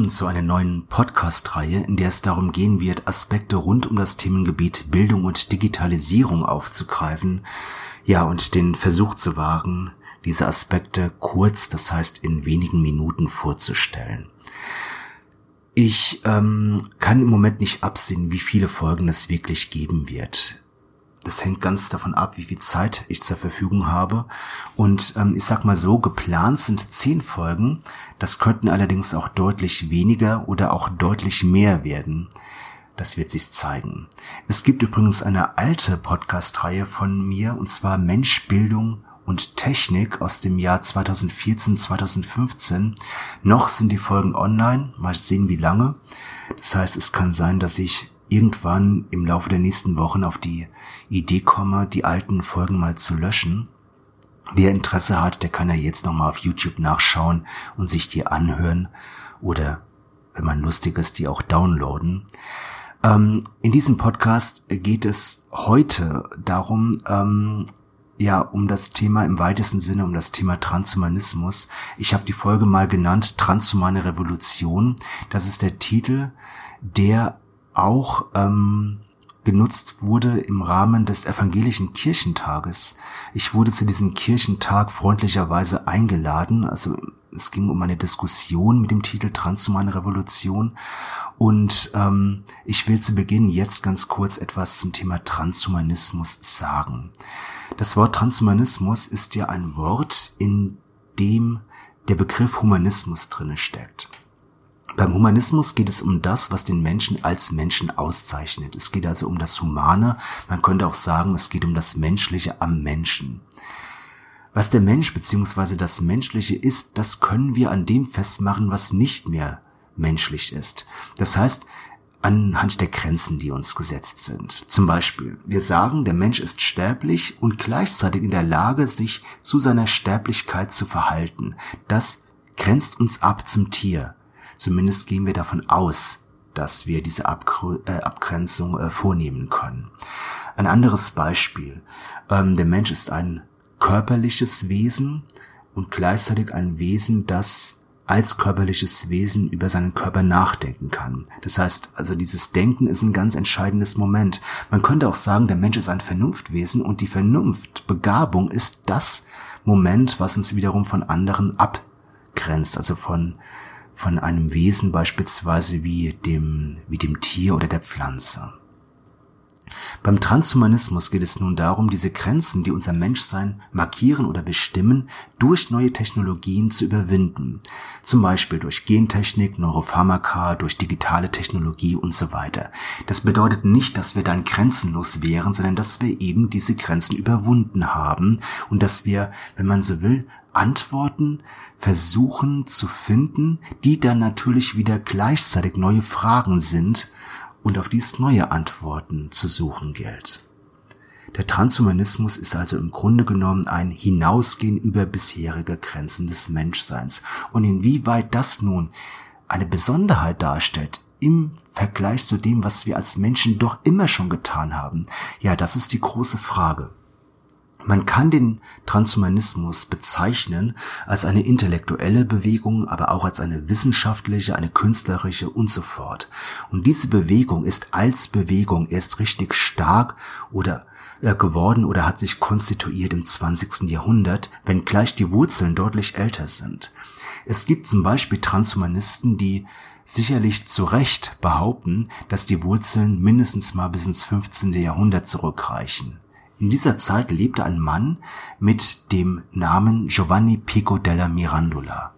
willkommen zu einer neuen Podcast-Reihe, in der es darum gehen wird, Aspekte rund um das Themengebiet Bildung und Digitalisierung aufzugreifen, ja, und den Versuch zu wagen, diese Aspekte kurz, das heißt in wenigen Minuten vorzustellen. Ich ähm, kann im Moment nicht absehen, wie viele Folgen es wirklich geben wird. Das hängt ganz davon ab, wie viel Zeit ich zur Verfügung habe. Und ähm, ich sag mal so, geplant sind zehn Folgen. Das könnten allerdings auch deutlich weniger oder auch deutlich mehr werden. Das wird sich zeigen. Es gibt übrigens eine alte Podcast-Reihe von mir, und zwar Mensch, Bildung und Technik aus dem Jahr 2014, 2015. Noch sind die Folgen online. Mal sehen, wie lange. Das heißt, es kann sein, dass ich irgendwann im Laufe der nächsten Wochen auf die Idee komme, die alten Folgen mal zu löschen. Wer Interesse hat, der kann ja jetzt nochmal auf YouTube nachschauen und sich die anhören oder, wenn man lustig ist, die auch downloaden. Ähm, in diesem Podcast geht es heute darum, ähm, ja, um das Thema im weitesten Sinne, um das Thema Transhumanismus. Ich habe die Folge mal genannt Transhumane Revolution. Das ist der Titel, der auch ähm, genutzt wurde im Rahmen des evangelischen Kirchentages. Ich wurde zu diesem Kirchentag freundlicherweise eingeladen. Also es ging um eine Diskussion mit dem Titel Transhumane Revolution. Und ähm, ich will zu Beginn jetzt ganz kurz etwas zum Thema Transhumanismus sagen. Das Wort Transhumanismus ist ja ein Wort, in dem der Begriff Humanismus drinne steckt. Beim Humanismus geht es um das, was den Menschen als Menschen auszeichnet. Es geht also um das Humane. Man könnte auch sagen, es geht um das Menschliche am Menschen. Was der Mensch bzw. das Menschliche ist, das können wir an dem festmachen, was nicht mehr menschlich ist. Das heißt, anhand der Grenzen, die uns gesetzt sind. Zum Beispiel, wir sagen, der Mensch ist sterblich und gleichzeitig in der Lage, sich zu seiner Sterblichkeit zu verhalten. Das grenzt uns ab zum Tier. Zumindest gehen wir davon aus, dass wir diese Abgr äh, Abgrenzung äh, vornehmen können. Ein anderes Beispiel. Ähm, der Mensch ist ein körperliches Wesen und gleichzeitig ein Wesen, das als körperliches Wesen über seinen Körper nachdenken kann. Das heißt, also dieses Denken ist ein ganz entscheidendes Moment. Man könnte auch sagen, der Mensch ist ein Vernunftwesen und die Vernunftbegabung ist das Moment, was uns wiederum von anderen abgrenzt, also von von einem Wesen beispielsweise wie dem, wie dem Tier oder der Pflanze. Beim Transhumanismus geht es nun darum, diese Grenzen, die unser Menschsein markieren oder bestimmen, durch neue Technologien zu überwinden. Zum Beispiel durch Gentechnik, Neuropharmaka, durch digitale Technologie und so weiter. Das bedeutet nicht, dass wir dann grenzenlos wären, sondern dass wir eben diese Grenzen überwunden haben und dass wir, wenn man so will, Antworten versuchen zu finden, die dann natürlich wieder gleichzeitig neue Fragen sind und auf dies neue Antworten zu suchen gilt. Der Transhumanismus ist also im Grunde genommen ein Hinausgehen über bisherige Grenzen des Menschseins. Und inwieweit das nun eine Besonderheit darstellt im Vergleich zu dem, was wir als Menschen doch immer schon getan haben, ja, das ist die große Frage. Man kann den Transhumanismus bezeichnen als eine intellektuelle Bewegung, aber auch als eine wissenschaftliche, eine künstlerische und so fort. Und diese Bewegung ist als Bewegung erst richtig stark oder äh, geworden oder hat sich konstituiert im 20. Jahrhundert, wenngleich die Wurzeln deutlich älter sind. Es gibt zum Beispiel Transhumanisten, die sicherlich zu Recht behaupten, dass die Wurzeln mindestens mal bis ins 15. Jahrhundert zurückreichen. In dieser Zeit lebte ein Mann mit dem Namen Giovanni Pico della Mirandola.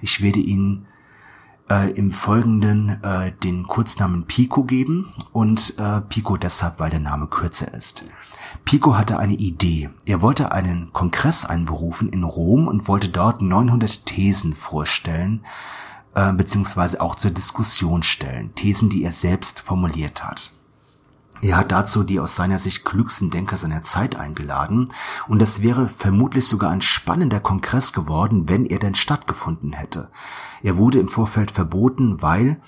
Ich werde Ihnen äh, im Folgenden äh, den Kurznamen Pico geben und äh, Pico deshalb, weil der Name kürzer ist. Pico hatte eine Idee. Er wollte einen Kongress einberufen in Rom und wollte dort 900 Thesen vorstellen, äh, beziehungsweise auch zur Diskussion stellen. Thesen, die er selbst formuliert hat. Er hat dazu die aus seiner Sicht klügsten Denker seiner Zeit eingeladen und es wäre vermutlich sogar ein spannender Kongress geworden, wenn er denn stattgefunden hätte. Er wurde im Vorfeld verboten, weil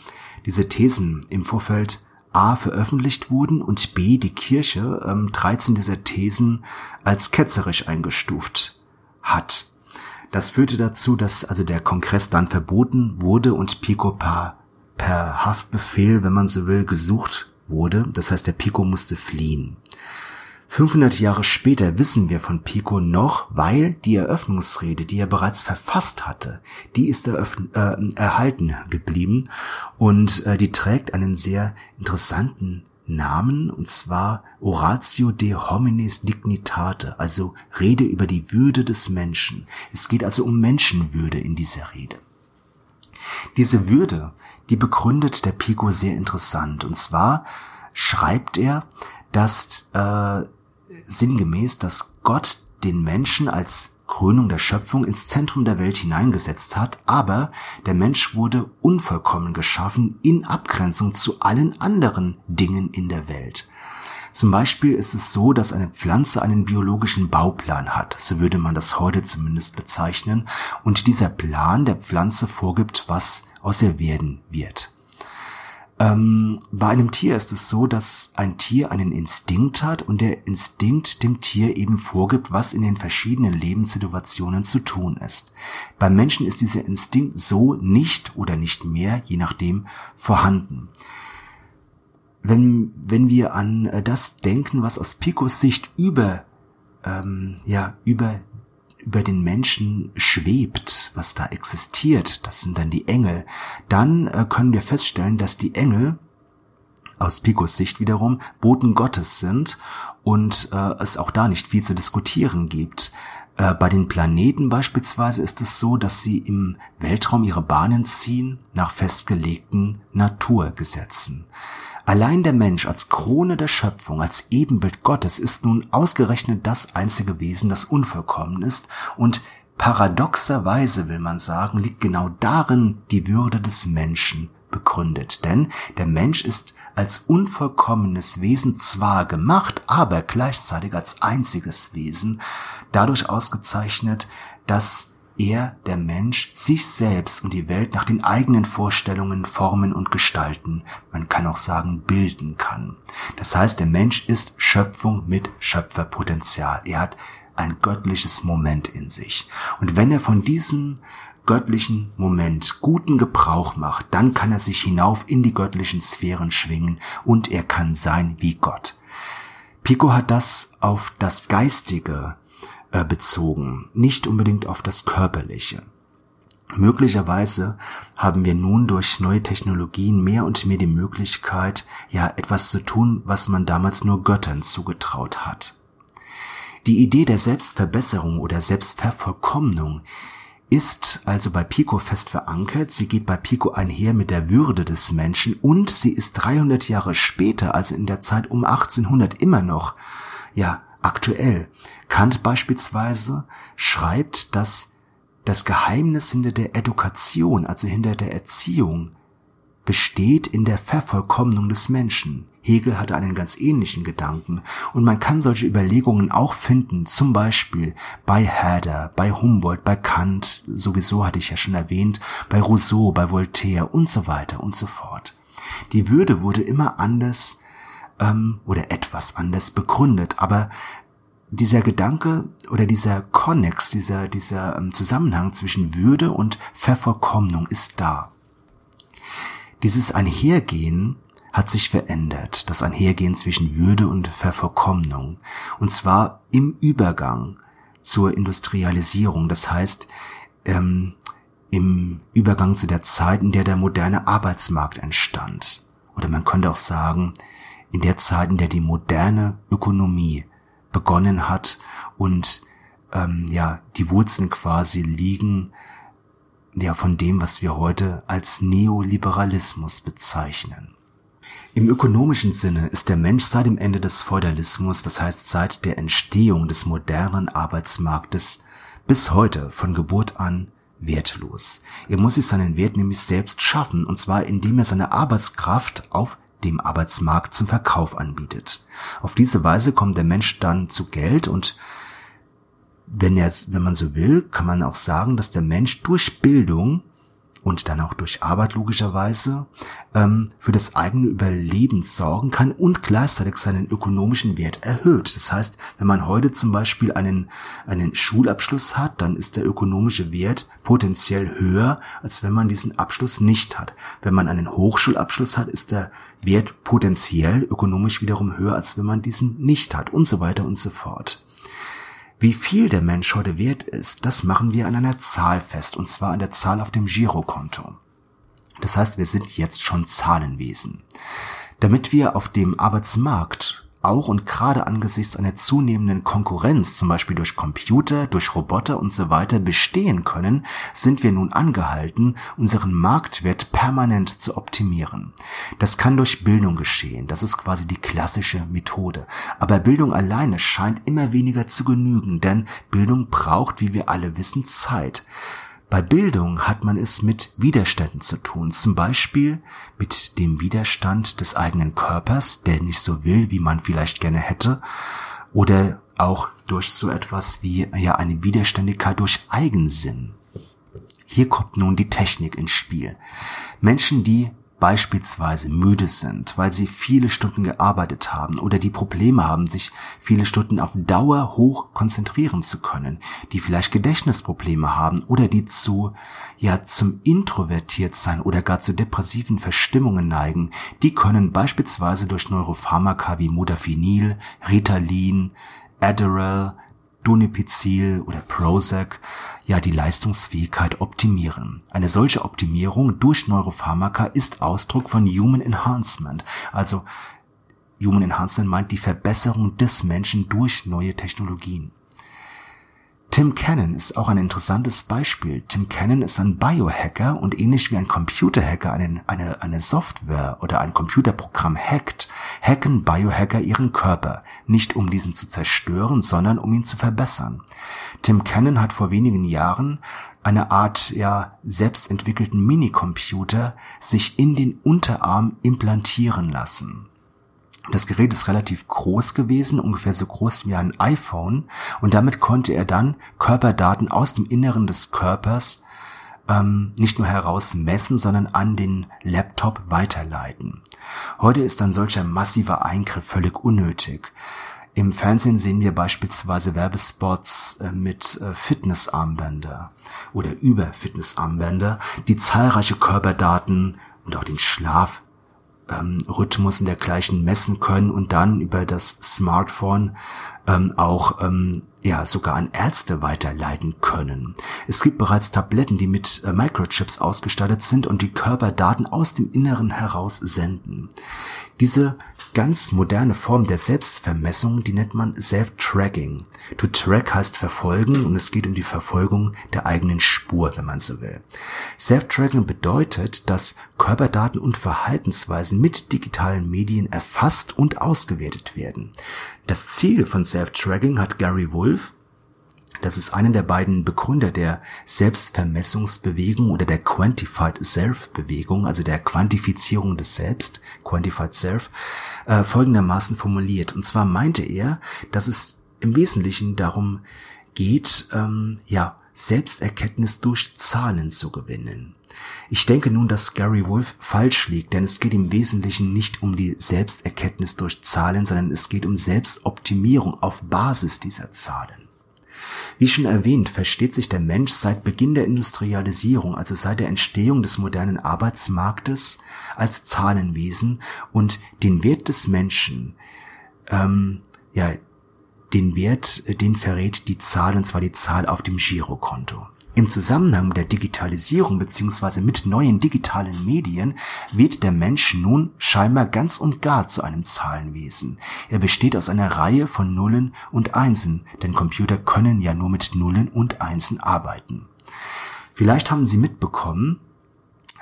diese Thesen im Vorfeld A veröffentlicht wurden und B die Kirche ähm, 13 dieser Thesen als ketzerisch eingestuft hat. Das führte dazu, dass also der Kongress dann verboten wurde und Pico per, per Haftbefehl, wenn man so will, gesucht wurde. Das heißt, der Pico musste fliehen. 500 Jahre später wissen wir von Pico noch, weil die Eröffnungsrede, die er bereits verfasst hatte, die ist äh, erhalten geblieben und äh, die trägt einen sehr interessanten Namen, und zwar Oratio de homines dignitate, also Rede über die Würde des Menschen. Es geht also um Menschenwürde in dieser Rede. Diese Würde, die begründet der Pico sehr interessant, und zwar schreibt er, dass äh, sinngemäß, dass Gott den Menschen als Krönung der Schöpfung ins Zentrum der Welt hineingesetzt hat, aber der Mensch wurde unvollkommen geschaffen in Abgrenzung zu allen anderen Dingen in der Welt. Zum Beispiel ist es so, dass eine Pflanze einen biologischen Bauplan hat, so würde man das heute zumindest bezeichnen, und dieser Plan der Pflanze vorgibt, was aus ihr werden wird. Ähm, bei einem Tier ist es so, dass ein Tier einen Instinkt hat und der Instinkt dem Tier eben vorgibt, was in den verschiedenen Lebenssituationen zu tun ist. Beim Menschen ist dieser Instinkt so nicht oder nicht mehr, je nachdem, vorhanden. Wenn, wenn wir an äh, das denken, was aus Picos Sicht über, ähm, ja, über über den Menschen schwebt, was da existiert, das sind dann die Engel, dann äh, können wir feststellen, dass die Engel aus Picos Sicht wiederum Boten Gottes sind und äh, es auch da nicht viel zu diskutieren gibt. Äh, bei den Planeten beispielsweise ist es so, dass sie im Weltraum ihre Bahnen ziehen nach festgelegten Naturgesetzen. Allein der Mensch als Krone der Schöpfung, als Ebenbild Gottes ist nun ausgerechnet das einzige Wesen, das unvollkommen ist und paradoxerweise will man sagen, liegt genau darin die Würde des Menschen begründet. Denn der Mensch ist als unvollkommenes Wesen zwar gemacht, aber gleichzeitig als einziges Wesen dadurch ausgezeichnet, dass er, der Mensch, sich selbst und die Welt nach den eigenen Vorstellungen formen und gestalten, man kann auch sagen bilden kann. Das heißt, der Mensch ist Schöpfung mit Schöpferpotenzial. Er hat ein göttliches Moment in sich. Und wenn er von diesem göttlichen Moment guten Gebrauch macht, dann kann er sich hinauf in die göttlichen Sphären schwingen und er kann sein wie Gott. Pico hat das auf das Geistige äh, bezogen, nicht unbedingt auf das Körperliche. Möglicherweise haben wir nun durch neue Technologien mehr und mehr die Möglichkeit, ja etwas zu tun, was man damals nur Göttern zugetraut hat. Die Idee der Selbstverbesserung oder Selbstvervollkommnung ist also bei Pico fest verankert, sie geht bei Pico einher mit der Würde des Menschen und sie ist 300 Jahre später, also in der Zeit um 1800 immer noch, ja, aktuell. Kant beispielsweise schreibt, dass das Geheimnis hinter der Education, also hinter der Erziehung, besteht in der Vervollkommnung des Menschen. Hegel hatte einen ganz ähnlichen Gedanken und man kann solche Überlegungen auch finden, zum Beispiel bei Herder, bei Humboldt, bei Kant, sowieso hatte ich ja schon erwähnt, bei Rousseau, bei Voltaire und so weiter und so fort. Die Würde wurde immer anders ähm, oder etwas anders begründet, aber dieser Gedanke oder dieser Konnex, dieser, dieser ähm, Zusammenhang zwischen Würde und Vervollkommnung ist da. Dieses Einhergehen hat sich verändert, das Einhergehen zwischen Würde und Vervollkommnung, und zwar im Übergang zur Industrialisierung, das heißt ähm, im Übergang zu der Zeit, in der der moderne Arbeitsmarkt entstand. Oder man könnte auch sagen, in der Zeit, in der die moderne Ökonomie begonnen hat und ähm, ja die Wurzeln quasi liegen ja von dem, was wir heute als Neoliberalismus bezeichnen. Im ökonomischen Sinne ist der Mensch seit dem Ende des Feudalismus, das heißt seit der Entstehung des modernen Arbeitsmarktes, bis heute von Geburt an wertlos. Er muss sich seinen Wert nämlich selbst schaffen, und zwar indem er seine Arbeitskraft auf dem Arbeitsmarkt zum Verkauf anbietet. Auf diese Weise kommt der Mensch dann zu Geld und wenn er, wenn man so will, kann man auch sagen, dass der Mensch durch Bildung und dann auch durch Arbeit logischerweise ähm, für das eigene Überleben sorgen kann und gleichzeitig seinen ökonomischen Wert erhöht. Das heißt, wenn man heute zum Beispiel einen, einen Schulabschluss hat, dann ist der ökonomische Wert potenziell höher, als wenn man diesen Abschluss nicht hat. Wenn man einen Hochschulabschluss hat, ist der Wert potenziell ökonomisch wiederum höher, als wenn man diesen nicht hat und so weiter und so fort. Wie viel der Mensch heute wert ist, das machen wir an einer Zahl fest, und zwar an der Zahl auf dem Girokonto. Das heißt, wir sind jetzt schon Zahlenwesen. Damit wir auf dem Arbeitsmarkt auch und gerade angesichts einer zunehmenden Konkurrenz, zum Beispiel durch Computer, durch Roboter und so weiter, bestehen können, sind wir nun angehalten, unseren Marktwert permanent zu optimieren. Das kann durch Bildung geschehen, das ist quasi die klassische Methode. Aber Bildung alleine scheint immer weniger zu genügen, denn Bildung braucht, wie wir alle wissen, Zeit. Bei Bildung hat man es mit Widerständen zu tun, zum Beispiel mit dem Widerstand des eigenen Körpers, der nicht so will, wie man vielleicht gerne hätte, oder auch durch so etwas wie ja eine Widerständigkeit durch Eigensinn. Hier kommt nun die Technik ins Spiel. Menschen, die beispielsweise müde sind, weil sie viele Stunden gearbeitet haben oder die Probleme haben, sich viele Stunden auf Dauer hoch konzentrieren zu können, die vielleicht Gedächtnisprobleme haben oder die zu, ja, zum introvertiert sein oder gar zu depressiven Verstimmungen neigen, die können beispielsweise durch Neuropharmaka wie Modafinil, Ritalin, Adderall, Donepezil oder Prozac ja die Leistungsfähigkeit optimieren. Eine solche Optimierung durch Neuropharmaka ist Ausdruck von Human Enhancement. Also Human Enhancement meint die Verbesserung des Menschen durch neue Technologien. Tim Cannon ist auch ein interessantes Beispiel. Tim Cannon ist ein Biohacker und ähnlich wie ein Computerhacker eine, eine, eine Software oder ein Computerprogramm hackt, hacken Biohacker ihren Körper, nicht um diesen zu zerstören, sondern um ihn zu verbessern. Tim Cannon hat vor wenigen Jahren eine Art ja selbstentwickelten Minicomputer sich in den Unterarm implantieren lassen. Das Gerät ist relativ groß gewesen, ungefähr so groß wie ein iPhone, und damit konnte er dann Körperdaten aus dem Inneren des Körpers ähm, nicht nur heraus messen, sondern an den Laptop weiterleiten. Heute ist ein solcher massiver Eingriff völlig unnötig. Im Fernsehen sehen wir beispielsweise Werbespots äh, mit äh, Fitnessarmbänder oder über Fitnessarmbänder, die zahlreiche Körperdaten und auch den Schlaf ähm, Rhythmus und dergleichen messen können und dann über das Smartphone ähm, auch ähm, ja sogar an Ärzte weiterleiten können. Es gibt bereits Tabletten, die mit äh, Microchips ausgestattet sind und die Körperdaten aus dem Inneren heraus senden. Diese ganz moderne Form der Selbstvermessung, die nennt man Self-Tracking. To track heißt verfolgen und es geht um die Verfolgung der eigenen Spur, wenn man so will. Self-Tracking bedeutet, dass Körperdaten und Verhaltensweisen mit digitalen Medien erfasst und ausgewertet werden. Das Ziel von Self-Tracking hat Gary Wolf, das ist einer der beiden Begründer der Selbstvermessungsbewegung oder der Quantified Self Bewegung, also der Quantifizierung des Selbst, Quantified Self, äh, folgendermaßen formuliert. Und zwar meinte er, dass es im Wesentlichen darum geht, ähm, ja, Selbsterkenntnis durch Zahlen zu gewinnen. Ich denke nun, dass Gary Wolf falsch liegt, denn es geht im Wesentlichen nicht um die Selbsterkenntnis durch Zahlen, sondern es geht um Selbstoptimierung auf Basis dieser Zahlen. Wie schon erwähnt, versteht sich der Mensch seit Beginn der Industrialisierung, also seit der Entstehung des modernen Arbeitsmarktes, als Zahlenwesen und den Wert des Menschen, ähm, ja, den Wert, den verrät die Zahl, und zwar die Zahl auf dem Girokonto. Im Zusammenhang mit der Digitalisierung beziehungsweise mit neuen digitalen Medien wird der Mensch nun scheinbar ganz und gar zu einem Zahlenwesen. Er besteht aus einer Reihe von Nullen und Einsen, denn Computer können ja nur mit Nullen und Einsen arbeiten. Vielleicht haben Sie mitbekommen,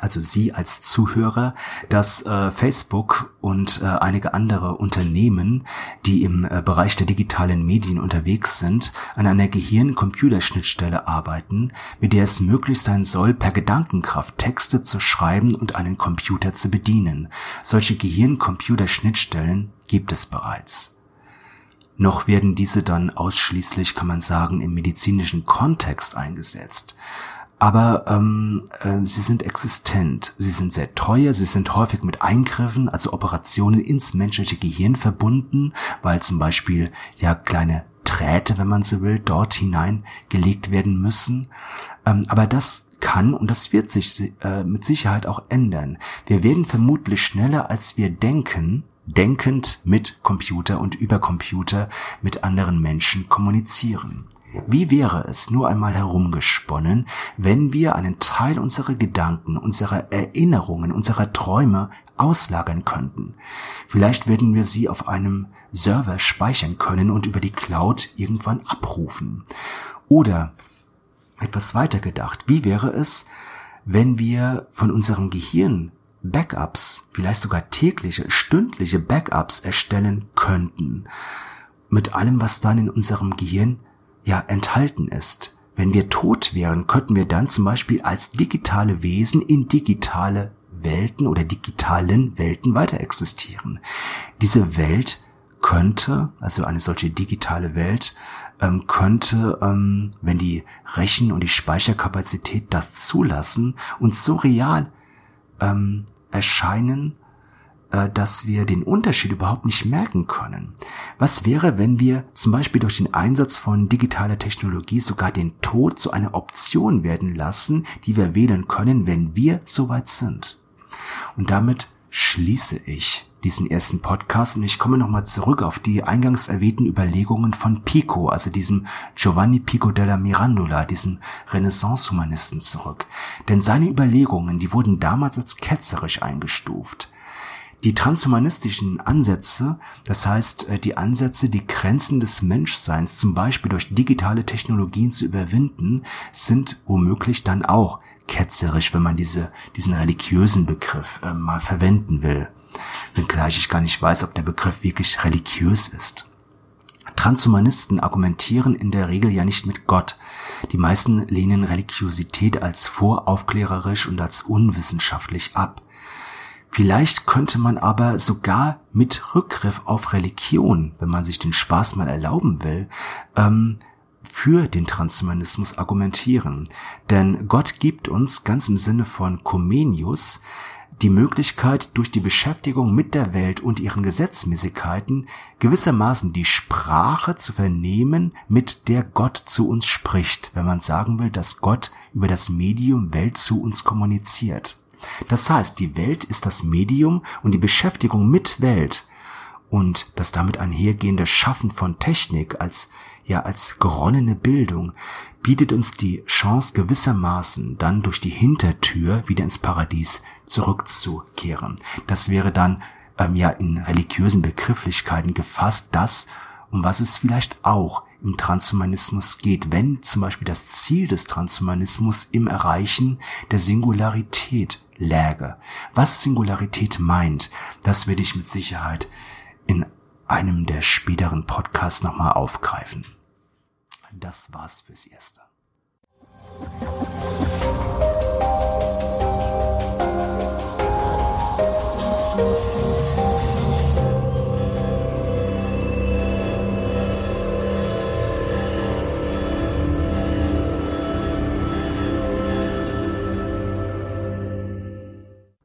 also Sie als Zuhörer, dass äh, Facebook und äh, einige andere Unternehmen, die im äh, Bereich der digitalen Medien unterwegs sind, an einer Gehirn-Computerschnittstelle arbeiten, mit der es möglich sein soll, per Gedankenkraft Texte zu schreiben und einen Computer zu bedienen. Solche Gehirn-Computer-Schnittstellen gibt es bereits. Noch werden diese dann ausschließlich, kann man sagen, im medizinischen Kontext eingesetzt. Aber ähm, äh, sie sind existent, sie sind sehr teuer, sie sind häufig mit Eingriffen, also Operationen ins menschliche Gehirn verbunden, weil zum Beispiel ja kleine Drähte, wenn man so will, dort hineingelegt werden müssen. Ähm, aber das kann und das wird sich äh, mit Sicherheit auch ändern. Wir werden vermutlich schneller, als wir denken, denkend mit Computer und über Computer mit anderen Menschen kommunizieren. Wie wäre es nur einmal herumgesponnen, wenn wir einen Teil unserer Gedanken, unserer Erinnerungen, unserer Träume auslagern könnten? Vielleicht würden wir sie auf einem Server speichern können und über die Cloud irgendwann abrufen. Oder etwas weiter gedacht, wie wäre es, wenn wir von unserem Gehirn Backups, vielleicht sogar tägliche, stündliche Backups erstellen könnten, mit allem, was dann in unserem Gehirn ja enthalten ist. Wenn wir tot wären, könnten wir dann zum Beispiel als digitale Wesen in digitale Welten oder digitalen Welten weiter existieren. Diese Welt könnte, also eine solche digitale Welt, ähm, könnte, ähm, wenn die Rechen- und die Speicherkapazität das zulassen, uns so real ähm, erscheinen, dass wir den Unterschied überhaupt nicht merken können. Was wäre, wenn wir zum Beispiel durch den Einsatz von digitaler Technologie sogar den Tod zu einer Option werden lassen, die wir wählen können, wenn wir soweit sind? Und damit schließe ich diesen ersten Podcast und ich komme nochmal zurück auf die eingangs erwähnten Überlegungen von Pico, also diesem Giovanni Pico della Mirandola, diesem Renaissance-Humanisten zurück. Denn seine Überlegungen, die wurden damals als ketzerisch eingestuft. Die transhumanistischen Ansätze, das heißt äh, die Ansätze, die Grenzen des Menschseins zum Beispiel durch digitale Technologien zu überwinden, sind womöglich dann auch ketzerisch, wenn man diese, diesen religiösen Begriff äh, mal verwenden will. Wenngleich ich gar nicht weiß, ob der Begriff wirklich religiös ist. Transhumanisten argumentieren in der Regel ja nicht mit Gott. Die meisten lehnen Religiosität als voraufklärerisch und als unwissenschaftlich ab. Vielleicht könnte man aber sogar mit Rückgriff auf Religion, wenn man sich den Spaß mal erlauben will, ähm, für den Transhumanismus argumentieren. Denn Gott gibt uns ganz im Sinne von Comenius die Möglichkeit, durch die Beschäftigung mit der Welt und ihren Gesetzmäßigkeiten gewissermaßen die Sprache zu vernehmen, mit der Gott zu uns spricht, wenn man sagen will, dass Gott über das Medium Welt zu uns kommuniziert. Das heißt, die Welt ist das Medium und die Beschäftigung mit Welt und das damit einhergehende Schaffen von Technik als ja als geronnene Bildung bietet uns die Chance gewissermaßen dann durch die Hintertür wieder ins Paradies zurückzukehren. Das wäre dann ähm, ja in religiösen Begrifflichkeiten gefasst das, um was es vielleicht auch im Transhumanismus geht, wenn zum Beispiel das Ziel des Transhumanismus im Erreichen der Singularität läge. Was Singularität meint, das werde ich mit Sicherheit in einem der späteren Podcasts nochmal aufgreifen. Das war's fürs Erste.